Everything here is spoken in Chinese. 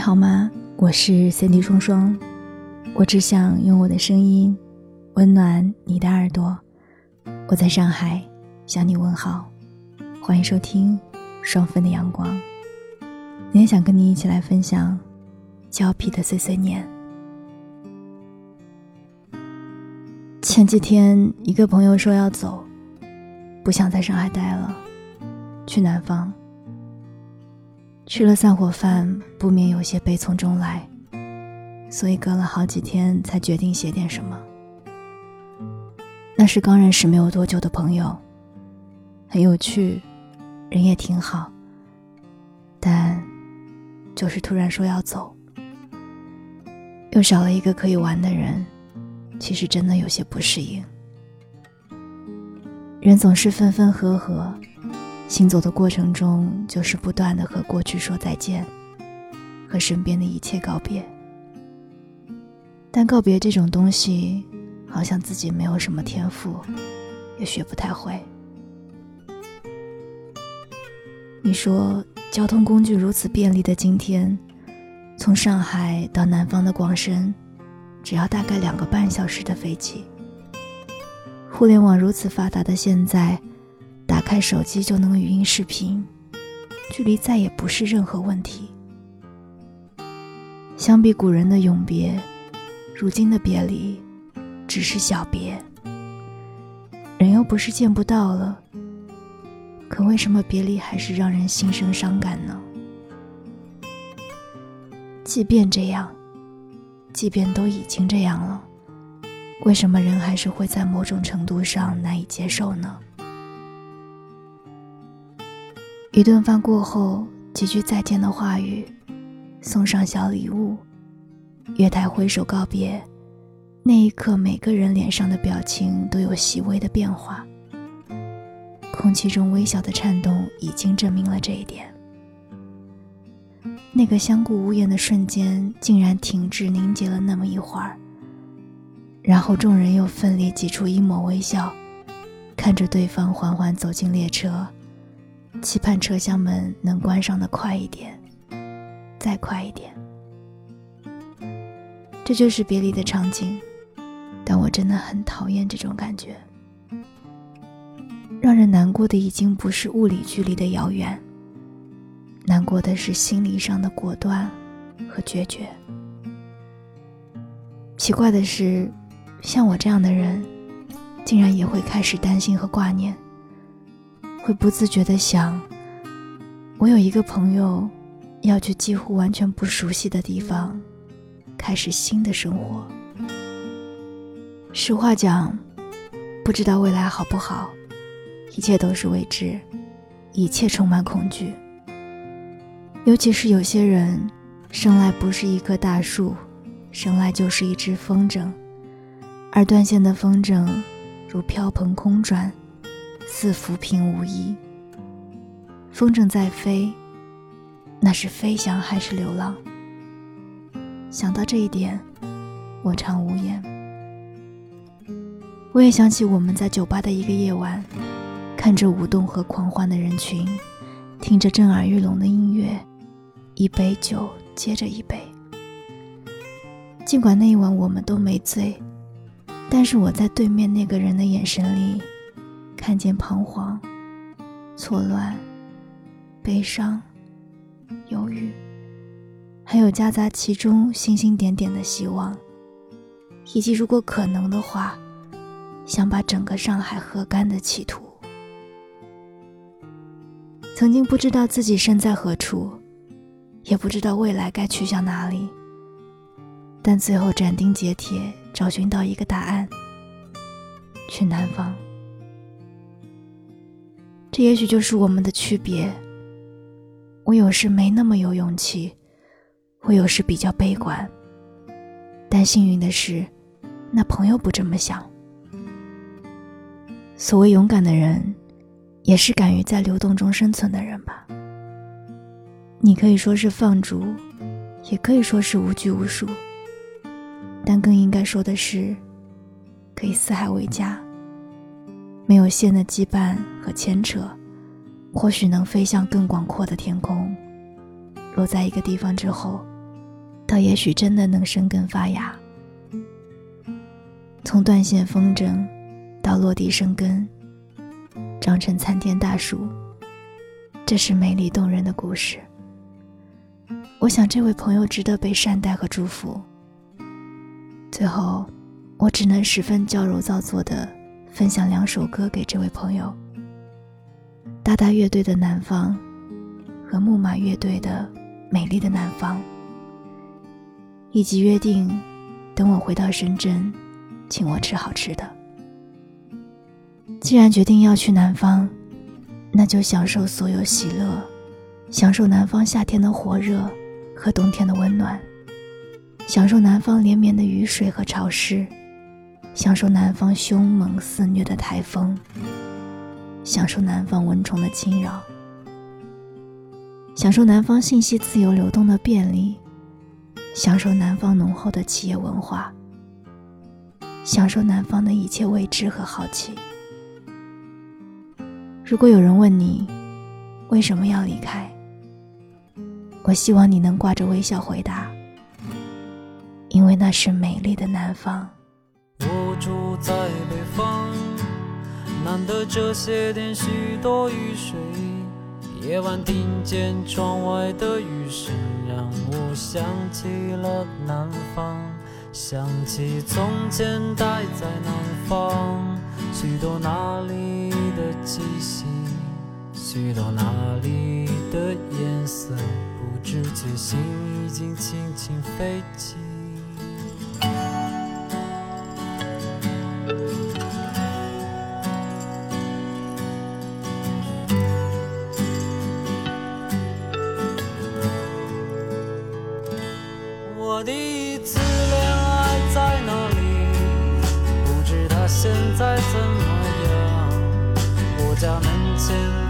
你好吗？我是三 D 双双，我只想用我的声音温暖你的耳朵。我在上海向你问好，欢迎收听双份的阳光。今天想跟你一起来分享胶皮的碎碎念。前几天一个朋友说要走，不想在上海待了，去南方。吃了散伙饭，不免有些悲从中来，所以隔了好几天才决定写点什么。那是刚认识没有多久的朋友，很有趣，人也挺好，但就是突然说要走，又少了一个可以玩的人，其实真的有些不适应。人总是分分合合。行走的过程中，就是不断的和过去说再见，和身边的一切告别。但告别这种东西，好像自己没有什么天赋，也学不太会。你说，交通工具如此便利的今天，从上海到南方的广深，只要大概两个半小时的飞机。互联网如此发达的现在。开手机就能语音视频，距离再也不是任何问题。相比古人的永别，如今的别离只是小别。人又不是见不到了，可为什么别离还是让人心生伤感呢？即便这样，即便都已经这样了，为什么人还是会在某种程度上难以接受呢？一顿饭过后，几句再见的话语，送上小礼物，月台挥手告别，那一刻，每个人脸上的表情都有细微的变化。空气中微小的颤动，已经证明了这一点。那个相顾无言的瞬间，竟然停滞凝结了那么一会儿，然后众人又奋力挤出一抹微笑，看着对方缓缓走进列车。期盼车厢门能关上的快一点，再快一点。这就是别离的场景，但我真的很讨厌这种感觉。让人难过的已经不是物理距离的遥远，难过的是心理上的果断和决绝。奇怪的是，像我这样的人，竟然也会开始担心和挂念。会不自觉的想，我有一个朋友，要去几乎完全不熟悉的地方，开始新的生活。实话讲，不知道未来好不好，一切都是未知，一切充满恐惧。尤其是有些人，生来不是一棵大树，生来就是一只风筝，而断线的风筝，如飘蓬空转。似浮萍无依。风筝在飞，那是飞翔还是流浪？想到这一点，我常无言。我也想起我们在酒吧的一个夜晚，看着舞动和狂欢的人群，听着震耳欲聋的音乐，一杯酒接着一杯。尽管那一晚我们都没醉，但是我在对面那个人的眼神里。看见彷徨、错乱、悲伤、犹豫，还有夹杂其中星星点点的希望，以及如果可能的话，想把整个上海喝干的企图。曾经不知道自己身在何处，也不知道未来该去向哪里，但最后斩钉截铁找寻到一个答案：去南方。这也许就是我们的区别。我有时没那么有勇气，我有时比较悲观。但幸运的是，那朋友不这么想。所谓勇敢的人，也是敢于在流动中生存的人吧。你可以说是放逐，也可以说是无拘无束，但更应该说的是，可以四海为家。没有线的羁绊和牵扯，或许能飞向更广阔的天空。落在一个地方之后，倒也许真的能生根发芽。从断线风筝到落地生根，长成参天大树，这是美丽动人的故事。我想，这位朋友值得被善待和祝福。最后，我只能十分矫揉造作的分享两首歌给这位朋友：大大乐队的《南方》和木马乐队的《美丽的南方》，以及约定，等我回到深圳，请我吃好吃的。既然决定要去南方，那就享受所有喜乐，享受南方夏天的火热。和冬天的温暖，享受南方连绵的雨水和潮湿，享受南方凶猛肆虐的台风，享受南方蚊虫的侵扰，享受南方信息自由流动的便利，享受南方浓厚的企业文化，享受南方的一切未知和好奇。如果有人问你为什么要离开？我希望你能挂着微笑回答，因为那是美丽的南方。我住在北方，难得这些天许多雨水。夜晚听见窗外的雨声，让我想起了南方，想起从前待在南方，许多那里的气息，许多那里的颜色。不知觉心已经轻轻飞起。第一次恋爱在哪里？不知他现在怎么样？我家门前。